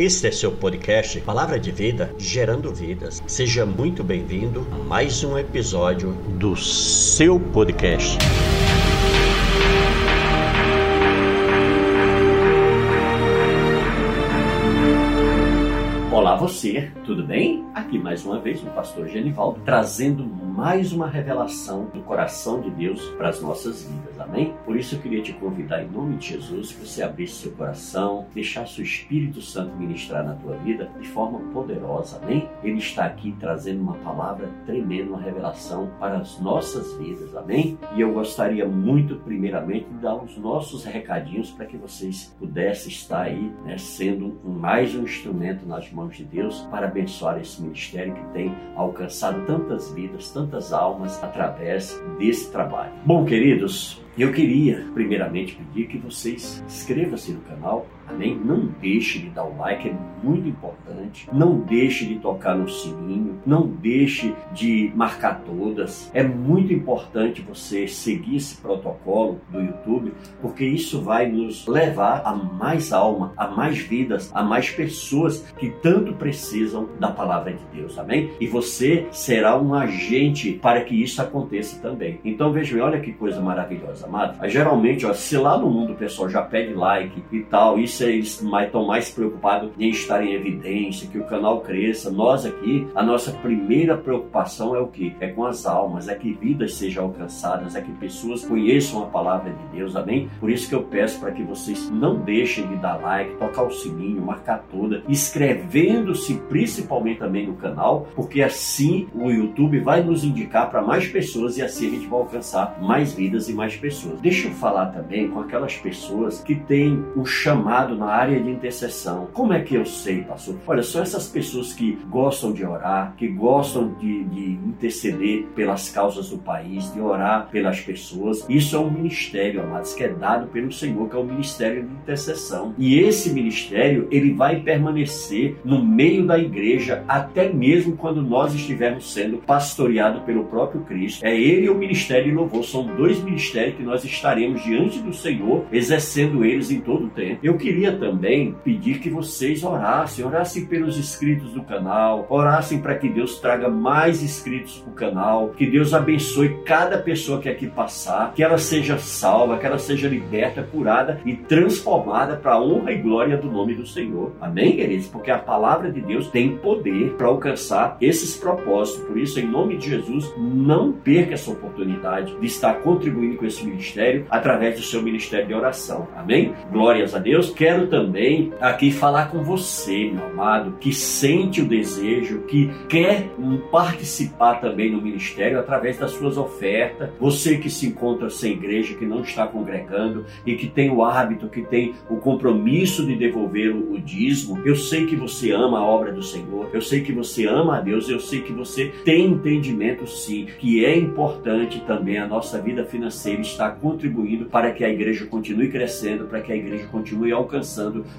Este é seu podcast Palavra de Vida, gerando vidas. Seja muito bem-vindo a mais um episódio do seu podcast. Você, tudo bem? Aqui mais uma vez o pastor Genivaldo trazendo mais uma revelação do coração de Deus para as nossas vidas, amém? Por isso eu queria te convidar em nome de Jesus que você abrisse seu coração, deixasse o Espírito Santo ministrar na tua vida de forma poderosa, amém? Ele está aqui trazendo uma palavra tremenda, uma revelação para as nossas vidas, amém? E eu gostaria muito, primeiramente, de dar os nossos recadinhos para que vocês pudessem estar aí, né, sendo mais um instrumento nas mãos de Deus para abençoar esse ministério que tem alcançado tantas vidas, tantas tantas almas através desse trabalho. Bom, queridos, eu queria primeiramente pedir que vocês inscrevam-se no canal, Amém? Não deixe de dar o like, é muito importante. Não deixe de tocar no sininho. Não deixe de marcar todas. É muito importante você seguir esse protocolo do YouTube, porque isso vai nos levar a mais alma, a mais vidas, a mais pessoas que tanto precisam da palavra de Deus. Amém? E você será um agente para que isso aconteça também. Então veja, olha que coisa maravilhosa, amado. Geralmente, ó, se lá no mundo o pessoal já pede like e tal, isso eles estão mais preocupados em estar em evidência, que o canal cresça. Nós aqui, a nossa primeira preocupação é o que? É com as almas, é que vidas sejam alcançadas, é que pessoas conheçam a palavra de Deus, amém? Por isso que eu peço para que vocês não deixem de dar like, tocar o sininho, marcar toda, inscrevendo-se principalmente também no canal, porque assim o YouTube vai nos indicar para mais pessoas e assim a gente vai alcançar mais vidas e mais pessoas. Deixa eu falar também com aquelas pessoas que têm um chamado na área de intercessão. Como é que eu sei, pastor? Olha, são essas pessoas que gostam de orar, que gostam de, de interceder pelas causas do país, de orar pelas pessoas. Isso é um ministério, amados, que é dado pelo Senhor, que é o ministério de intercessão. E esse ministério, ele vai permanecer no meio da igreja até mesmo quando nós estivermos sendo pastoreados pelo próprio Cristo. É ele e o ministério de louvor. São dois ministérios que nós estaremos diante do Senhor, exercendo eles em todo o tempo. Eu queria também pedir que vocês orassem, orassem pelos inscritos do canal, orassem para que Deus traga mais inscritos para o canal, que Deus abençoe cada pessoa que aqui passar, que ela seja salva, que ela seja liberta, curada e transformada para a honra e glória do nome do Senhor. Amém, queridos? Porque a palavra de Deus tem poder para alcançar esses propósitos. Por isso, em nome de Jesus, não perca essa oportunidade de estar contribuindo com esse ministério através do seu ministério de oração. Amém? Glórias a Deus. Quero também aqui falar com você, meu amado, que sente o desejo, que quer participar também no ministério através das suas ofertas. Você que se encontra sem igreja, que não está congregando e que tem o hábito, que tem o compromisso de devolver o dízimo. Eu sei que você ama a obra do Senhor, eu sei que você ama a Deus, eu sei que você tem entendimento sim, que é importante também a nossa vida financeira estar contribuindo para que a igreja continue crescendo, para que a igreja continue alcançando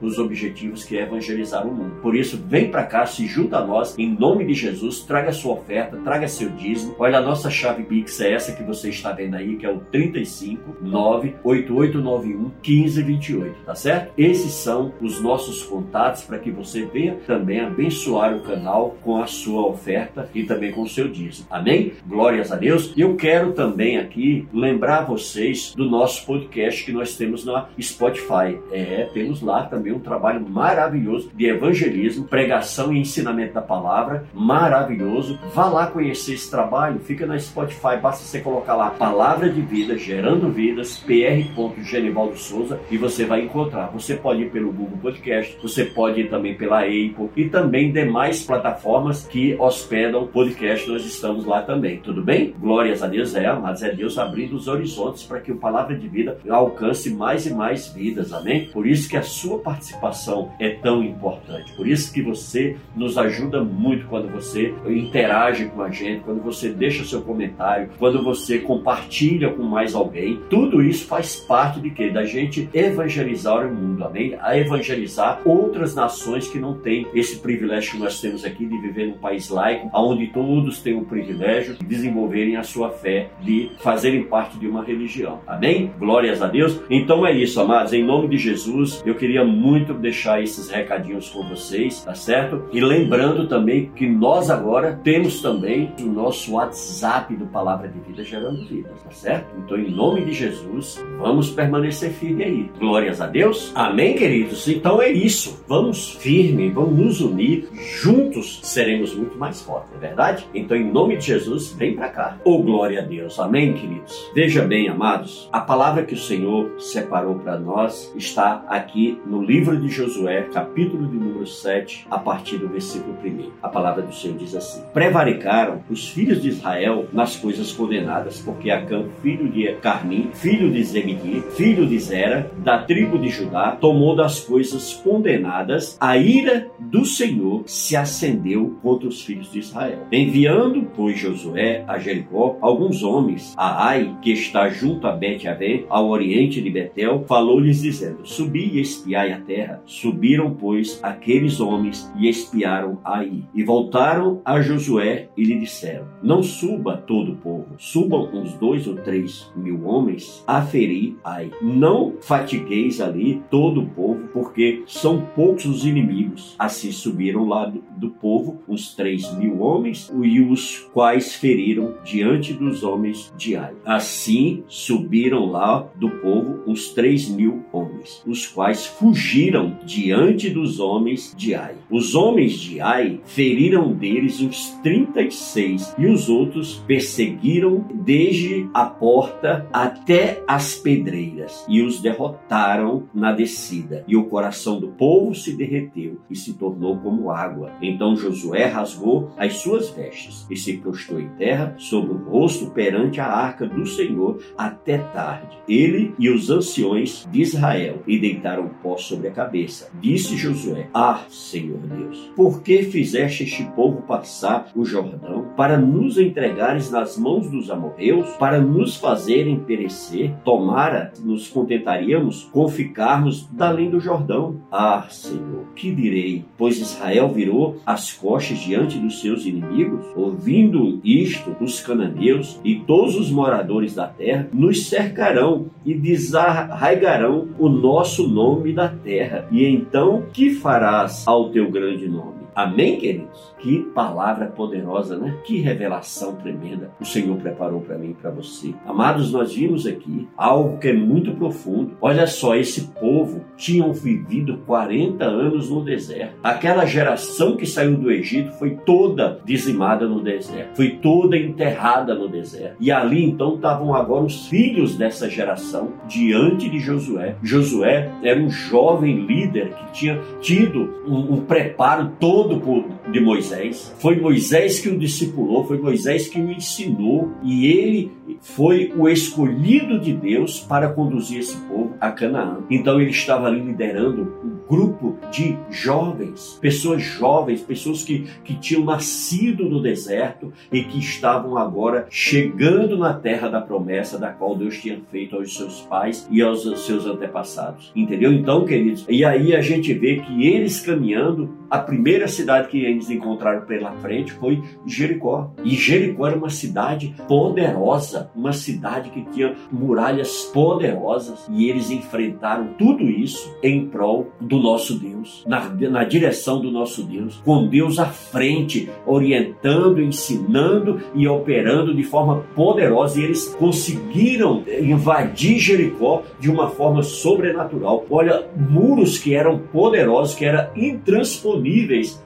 os objetivos que é evangelizar o mundo. Por isso, vem para cá, se junta a nós, em nome de Jesus, traga sua oferta, traga seu dízimo. Olha, a nossa chave Pix é essa que você está vendo aí, que é o 35 98891 1528, tá certo? Esses são os nossos contatos para que você venha também abençoar o canal com a sua oferta e também com o seu dízimo. Amém? Glórias a Deus. E eu quero também aqui lembrar vocês do nosso podcast que nós temos na Spotify. É, temos lá também um trabalho maravilhoso de evangelismo, pregação e ensinamento da palavra, maravilhoso. Vá lá conhecer esse trabalho, fica na Spotify, basta você colocar lá Palavra de Vida, Gerando Vidas, pr. Genivaldo Souza e você vai encontrar. Você pode ir pelo Google Podcast, você pode ir também pela Apple e também demais plataformas que hospedam podcast, nós estamos lá também, tudo bem? Glórias a Deus é, mas é Deus abrindo os horizontes para que o Palavra de Vida alcance mais e mais vidas, amém? Por isso que a sua participação é tão importante. Por isso que você nos ajuda muito quando você interage com a gente, quando você deixa seu comentário, quando você compartilha com mais alguém. Tudo isso faz parte de quê? Da gente evangelizar o mundo, amém? A evangelizar outras nações que não têm esse privilégio que nós temos aqui de viver num país laico, onde todos têm o privilégio de desenvolverem a sua fé, de fazerem parte de uma religião. Amém? Glórias a Deus. Então é isso, amados. Em nome de Jesus, eu queria muito deixar esses recadinhos com vocês, tá certo? E lembrando também que nós agora temos também o nosso WhatsApp do Palavra de Vida Gerando Vidas, tá certo? Então, em nome de Jesus, vamos permanecer firme aí. Glórias a Deus. Amém, queridos? Então é isso. Vamos firme, vamos nos unir. Juntos seremos muito mais fortes, é verdade? Então, em nome de Jesus, vem para cá. Oh, glória a Deus. Amém, queridos? Veja bem, amados, a palavra que o Senhor separou para nós está aqui no livro de Josué, capítulo de número 7, a partir do versículo 1. A palavra do Senhor diz assim: Prevaricaram os filhos de Israel nas coisas condenadas, porque Acã, filho de Carmim, filho de Zebedi, filho de Zera, da tribo de Judá, tomou das coisas condenadas, a ira do Senhor se acendeu contra os filhos de Israel. Enviando, pois, Josué a Jericó alguns homens, a Ai, que está junto a Bet-Avé, ao oriente de Betel, falou-lhes dizendo: Subi e espiai a terra. Subiram, pois, aqueles homens e espiaram Ai. E voltaram a Josué e lhe disseram: Não suba todo o povo, subam uns dois ou três mil homens a ferir Ai. Não fatigueis ali todo o povo, porque são poucos os inimigos. Assim subiram lá do, do povo uns três mil homens, e os quais feriram diante dos homens de Ai. Assim subiram lá do povo uns três mil homens, os quais fugiram diante dos homens de Ai. Os homens de Ai feriram deles e seis, e os outros perseguiram desde a porta até as pedreiras, e os derrotaram na descida. E o coração do povo se derreteu e se tornou como água. Então Josué rasgou as suas vestes e se prostrou em terra sobre o rosto perante a arca do Senhor até tarde. Ele e os anciões de Israel e deitaram pó sobre a cabeça. Disse Josué: Ah, Senhor Deus, por que fizeste este povo passar o Jordão para nos entregares nas mãos dos amorreus, para nos fazerem perecer? Tomara nos contentaríamos com ficarmos da além do Jordão. Ah, Senhor, que direi? Pois Israel virou as costas diante dos seus inimigos, ouvindo isto, os cananeus e todos os moradores da terra nos cercarão e desarraigarão o nosso nome da terra. E então que farás ao teu grande nome? Amém, queridos? Que palavra poderosa, né? Que revelação tremenda o Senhor preparou para mim e para você. Amados, nós vimos aqui algo que é muito profundo. Olha só, esse povo tinham vivido 40 anos no deserto. Aquela geração que saiu do Egito foi toda dizimada no deserto, foi toda enterrada no deserto. E ali então estavam agora os filhos dessa geração diante de Josué. Josué era um jovem líder que tinha tido um, um preparo todo todo de Moisés. Foi Moisés que o discipulou, foi Moisés que o ensinou e ele foi o escolhido de Deus para conduzir esse povo a Canaã. Então ele estava ali liderando um grupo de jovens, pessoas jovens, pessoas que, que tinham nascido no deserto e que estavam agora chegando na terra da promessa da qual Deus tinha feito aos seus pais e aos seus antepassados. Entendeu? Então, queridos, e aí a gente vê que eles caminhando, a primeira cidade que eles encontraram pela frente foi Jericó. E Jericó era uma cidade poderosa, uma cidade que tinha muralhas poderosas e eles enfrentaram tudo isso em prol do nosso Deus, na, na direção do nosso Deus, com Deus à frente, orientando, ensinando e operando de forma poderosa. E eles conseguiram invadir Jericó de uma forma sobrenatural. Olha, muros que eram poderosos, que eram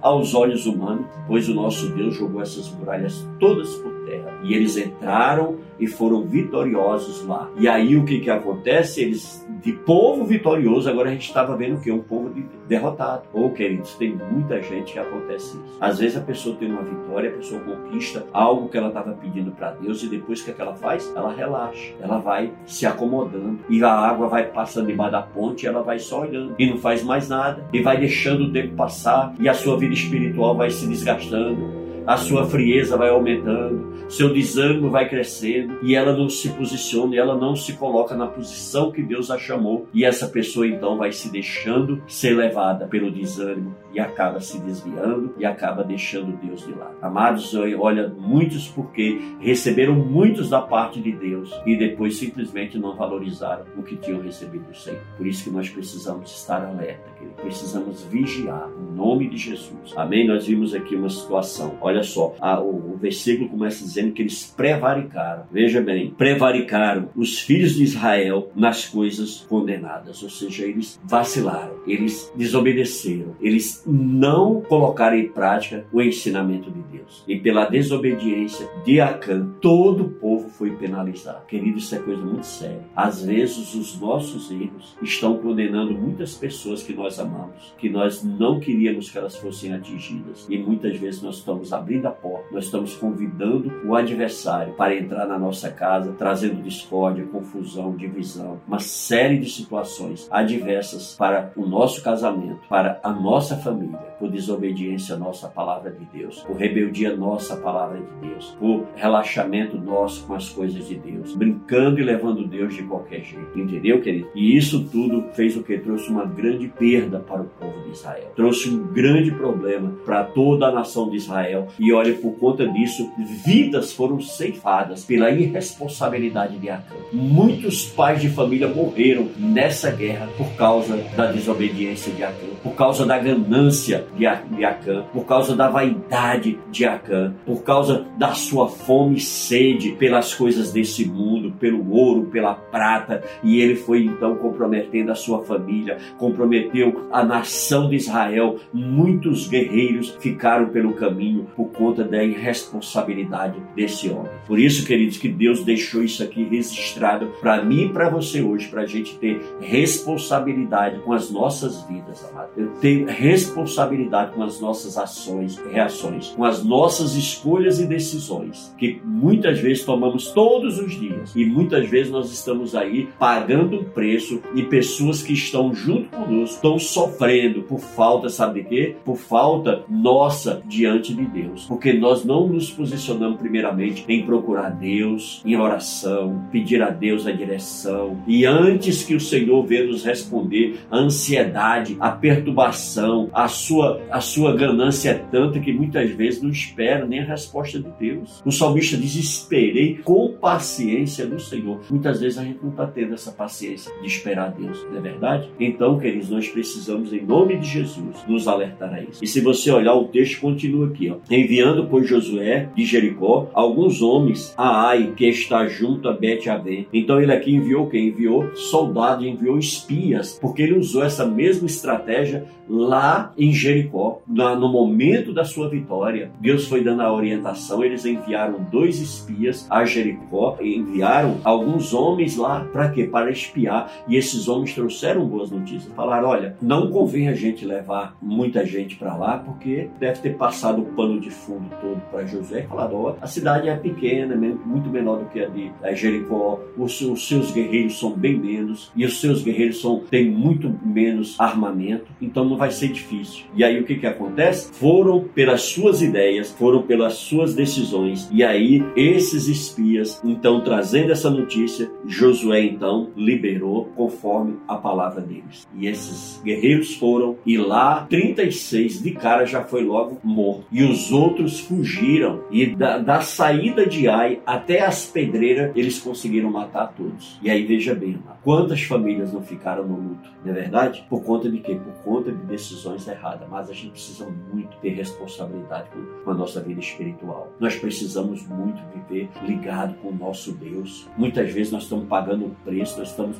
aos olhos humanos, pois o nosso Deus jogou essas muralhas todas por terra. E eles entraram e foram vitoriosos lá. E aí o que que acontece? Eles de povo vitorioso, agora a gente estava vendo que? Um povo de, derrotado. Ou, oh, queridos, tem muita gente que acontece isso. Às vezes a pessoa tem uma vitória, a pessoa conquista algo que ela estava pedindo para Deus e depois que, é que ela faz? Ela relaxa, ela vai se acomodando e a água vai passando debaixo da ponte e ela vai só olhando e não faz mais nada e vai deixando o tempo passar e a sua vida espiritual vai se desgastando a sua frieza vai aumentando, seu desânimo vai crescendo e ela não se posiciona, ela não se coloca na posição que Deus a chamou, e essa pessoa então vai se deixando ser levada pelo desânimo e acaba se desviando e acaba deixando Deus de lado. Amados, olha, muitos porque receberam muitos da parte de Deus e depois simplesmente não valorizaram o que tinham recebido do Senhor. Por isso que nós precisamos estar alerta, querido. precisamos vigiar em nome de Jesus. Amém? Nós vimos aqui uma situação. Olha só, a, o, o versículo começa dizendo que eles prevaricaram. Veja bem, prevaricaram os filhos de Israel nas coisas condenadas, ou seja, eles vacilaram, eles desobedeceram, eles não colocaram em prática o ensinamento de Deus. E pela desobediência de Acã, todo o povo foi penalizado. Querido, isso é coisa muito séria. Às vezes os nossos erros estão condenando muitas pessoas que nós amamos, que nós não queríamos que elas fossem atingidas. E muitas vezes nós estamos abrindo a porta, nós estamos convidando o adversário para entrar na nossa casa, trazendo discórdia, confusão, divisão, uma série de situações adversas para o nosso casamento, para a nossa família, por desobediência nossa à palavra de Deus, por rebeldia nossa à palavra de Deus, por relaxamento nosso com as coisas de Deus, brincando e levando Deus de qualquer jeito. Entendeu, querido? E isso tudo fez o que? Trouxe uma grande perda para o povo de Israel. Trouxe um grande problema para toda a nação de Israel. E olha, por conta disso, vidas foram ceifadas pela irresponsabilidade de Acã. Muitos pais de família morreram nessa guerra por causa da desobediência de Acã, por causa da ganância de Acã, por causa da vaidade de Acã, por causa da sua fome e sede pelas coisas desse mundo, pelo ouro, pela prata, e ele foi então comprometendo a sua família, comprometeu a nação de Israel. Muitos guerreiros ficaram pelo caminho por conta da irresponsabilidade desse homem. Por isso, queridos, que Deus deixou isso aqui registrado para mim e para você hoje, para a gente ter responsabilidade com as nossas vidas, amado. Eu tenho responsabilidade com as nossas ações, reações, com as nossas escolhas e decisões, que muitas vezes tomamos todos os dias e muitas vezes nós estamos aí pagando um preço e pessoas que estão junto conosco estão sofrendo por falta, sabe de quê? Por falta nossa diante de Deus, porque nós não nos posicionamos primeiramente em procurar Deus, em oração, pedir a Deus a direção e antes que o Senhor venha nos responder, a ansiedade, a perturbação, a sua a sua ganância é tanta que muitas vezes não espera nem a resposta de Deus. O salmista diz: Esperei com paciência no Senhor. Muitas vezes a gente não está tendo essa paciência de esperar Deus, não é verdade? Então, queridos, nós precisamos, em nome de Jesus, nos alertar a isso. E se você olhar, o texto continua aqui: ó. Enviando por Josué de Jericó alguns homens a Ai, que está junto a Bet-Avém. Então, ele aqui enviou quem? Enviou soldados, enviou espias, porque ele usou essa mesma estratégia lá em Jericó, no momento da sua vitória, Deus foi dando a orientação. Eles enviaram dois espias a Jericó e enviaram alguns homens lá para quê? Para espiar. E esses homens trouxeram boas notícias. Falaram: olha, não convém a gente levar muita gente para lá, porque deve ter passado o pano de fundo todo para José. Falaram: ó, a cidade é pequena, muito menor do que a de Jericó. Os, os seus guerreiros são bem menos e os seus guerreiros são, têm muito menos armamento. Então não vai ser difícil. E aí o que, que acontece? Foram pelas suas ideias, foram pelas suas decisões. E aí esses espias, então trazendo essa notícia, Josué então liberou conforme a palavra deles. E esses guerreiros foram e lá 36 de cara já foi logo morto. E os outros fugiram. E da, da saída de Ai até as pedreiras eles conseguiram matar todos. E aí veja bem, quantas famílias não ficaram no luto, não é verdade? Por conta de quê? Por conta de decisões erradas, mas a gente precisa muito ter responsabilidade com a nossa vida espiritual. Nós precisamos muito viver ligado com o nosso Deus. Muitas vezes nós estamos pagando o preço, nós estamos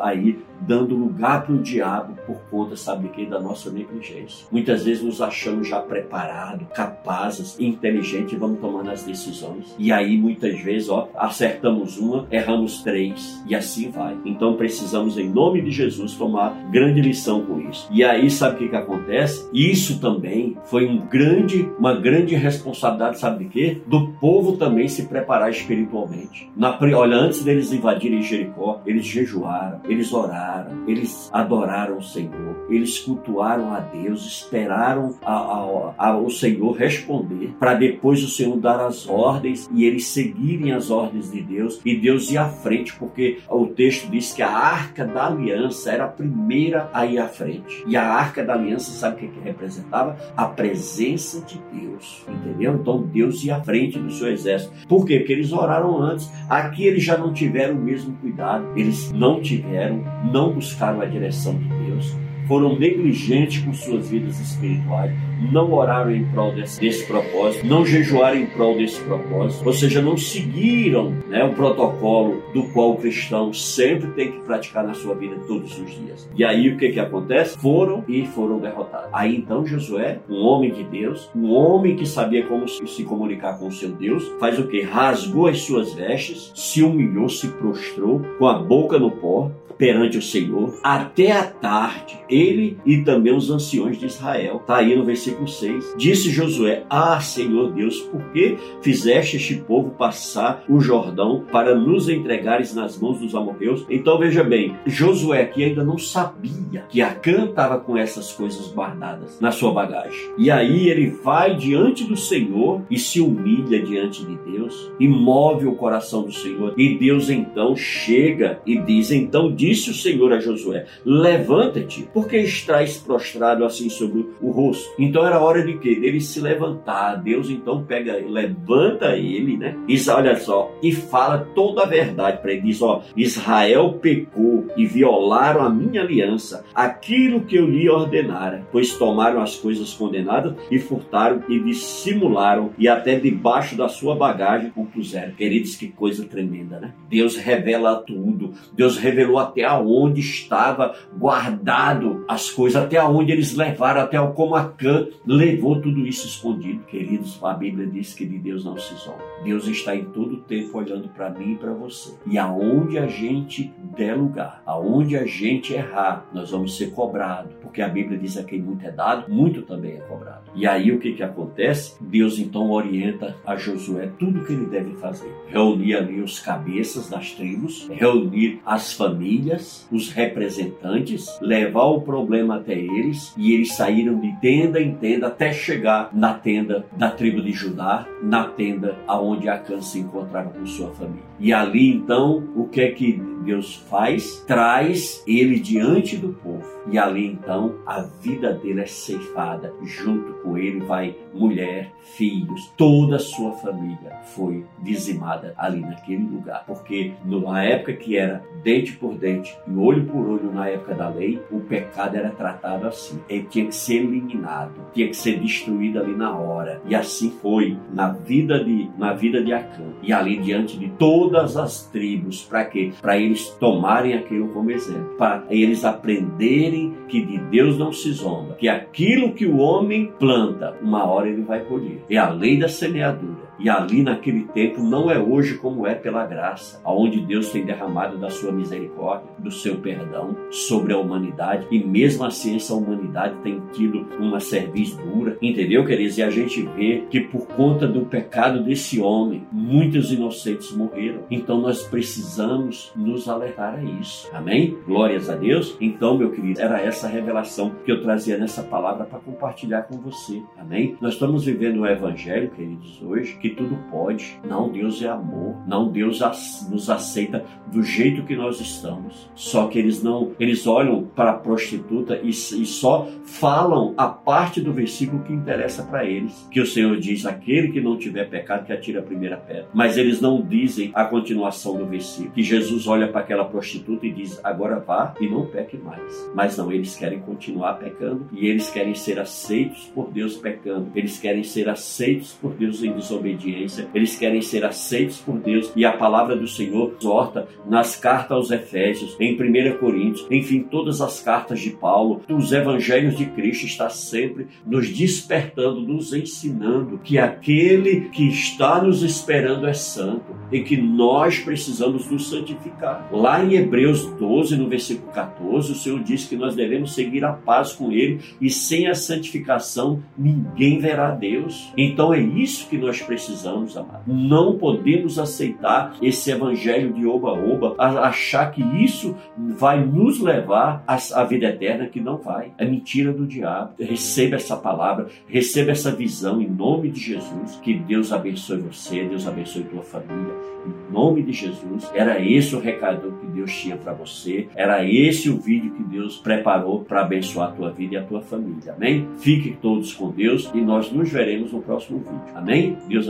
aí dando lugar para o diabo por conta, sabe que, da nossa negligência. Muitas vezes nos achamos já preparados, capazes, inteligentes e vamos tomando as decisões. E aí muitas vezes, ó, acertamos uma, erramos três e assim vai. Então precisamos, em nome de Jesus, tomar grande lição com isso. E aí sabe o que, que acontece? Isso também foi um grande, uma grande responsabilidade, sabe de quê? Do povo também se preparar espiritualmente. Na, olha, antes deles invadirem Jericó, eles jejuaram, eles oraram eles adoraram o Senhor, eles cultuaram a Deus, esperaram a, a, a, o Senhor responder, para depois o Senhor dar as ordens e eles seguirem as ordens de Deus e Deus ir à frente, porque o texto diz que a arca da aliança era a primeira a ir à frente. E a arca da aliança, sabe o que, que representava? A presença de Deus, entendeu? Então Deus ia à frente do seu exército. Por quê? Porque eles oraram antes. Aqui eles já não tiveram o mesmo cuidado, eles não tiveram, não buscaram a direção de Deus foram negligentes com suas vidas espirituais, não oraram em prol desse, desse, propósito, não jejuaram em prol desse propósito, ou seja, não seguiram né, o protocolo do qual o cristão sempre tem que praticar na sua vida todos os dias. E aí o que, que acontece? Foram e foram derrotados. Aí então Josué, um homem de Deus, um homem que sabia como se comunicar com o seu Deus, faz o que? Rasgou as suas vestes, se humilhou, se prostrou, com a boca no pó, perante o Senhor até a tarde, ele e também os anciões de Israel. Está aí no versículo 6. Disse Josué: Ah, Senhor Deus, por que fizeste este povo passar o Jordão para nos entregares nas mãos dos amorreus? Então veja bem, Josué aqui ainda não sabia que Acã estava com essas coisas guardadas na sua bagagem. E aí ele vai diante do Senhor e se humilha diante de Deus e move o coração do Senhor. E Deus então chega e diz: Então disse o Senhor a Josué: Levanta-te, porque estás prostrado assim sobre o rosto. Então era hora de quê? Dele se levantar. Deus então pega, levanta ele, né? E olha só, e fala toda a verdade para ele. Diz: Ó, Israel pecou e violaram a minha aliança, aquilo que eu lhe ordenara, pois tomaram as coisas condenadas e furtaram e dissimularam e até debaixo da sua bagagem o puseram. Queridos, que coisa tremenda, né? Deus revela tudo. Deus revelou a até onde estava guardado as coisas, até onde eles levaram, até como Acã levou tudo isso escondido. Queridos, a Bíblia diz que de Deus não se zomba. Deus está em todo o tempo olhando para mim e para você. E aonde a gente der lugar, aonde a gente errar, nós vamos ser cobrados, porque a Bíblia diz que muito é dado, muito também é cobrado. E aí o que que acontece? Deus então orienta a Josué tudo o que ele deve fazer. Reunir ali os cabeças das tribos, reunir as famílias famílias, os representantes, levar o problema até eles e eles saíram de tenda em tenda até chegar na tenda da tribo de Judá, na tenda aonde Acã se encontrava com sua família. E ali então, o que é que Deus faz? Traz ele diante do povo. E ali então, a vida dele é ceifada. Junto com ele vai mulher, filhos, toda a sua família foi dizimada ali naquele lugar. Porque numa época que era dente por dente e olho por olho na época da lei, o pecado era tratado assim. Ele tinha que ser eliminado, tinha que ser destruído ali na hora. E assim foi na vida de na vida de Acã. E ali diante de todas as tribos, para quê? Para eles tomarem aquilo como exemplo, para eles aprenderem que de Deus não se zomba, que aquilo que o homem planta, uma hora ele vai colher. É a lei da semeadura. E ali naquele tempo não é hoje como é pela graça, aonde Deus tem derramado da sua misericórdia, do seu perdão sobre a humanidade e mesmo assim essa humanidade tem tido uma serviço dura, entendeu, queridos? E a gente vê que por conta do pecado desse homem, muitos inocentes morreram. Então nós precisamos nos alertar a isso. Amém? Glórias a Deus. Então, meu querido, era essa revelação que eu trazia nessa palavra para compartilhar com você. Amém? Nós estamos vivendo o evangelho, queridos, hoje que tudo pode. Não, Deus é amor. Não, Deus nos aceita do jeito que nós estamos. Só que eles não, eles olham para a prostituta e, e só falam a parte do versículo que interessa para eles. Que o Senhor diz: aquele que não tiver pecado, que atire a primeira pedra. Mas eles não dizem a continuação do versículo. Que Jesus olha para aquela prostituta e diz: agora vá e não peque mais. Mas não, eles querem continuar pecando e eles querem ser aceitos por Deus pecando. Eles querem ser aceitos por Deus em desobediência obediência, eles querem ser aceitos por Deus e a palavra do Senhor exorta nas cartas aos Efésios, em 1 Coríntios, enfim, todas as cartas de Paulo, os evangelhos de Cristo está sempre nos despertando, nos ensinando que aquele que está nos esperando é santo e que nós precisamos nos santificar. Lá em Hebreus 12, no versículo 14, o Senhor diz que nós devemos seguir a paz com ele e sem a santificação ninguém verá Deus. Então é isso que nós precisamos precisamos, amado. Não podemos aceitar esse evangelho de oba-oba, achar que isso vai nos levar à vida eterna, que não vai. É mentira do diabo. Receba essa palavra, receba essa visão em nome de Jesus. Que Deus abençoe você, Deus abençoe tua família. Em nome de Jesus. Era esse o recado que Deus tinha para você. Era esse o vídeo que Deus preparou para abençoar a tua vida e a tua família. Amém? Fiquem todos com Deus e nós nos veremos no próximo vídeo. Amém? Deus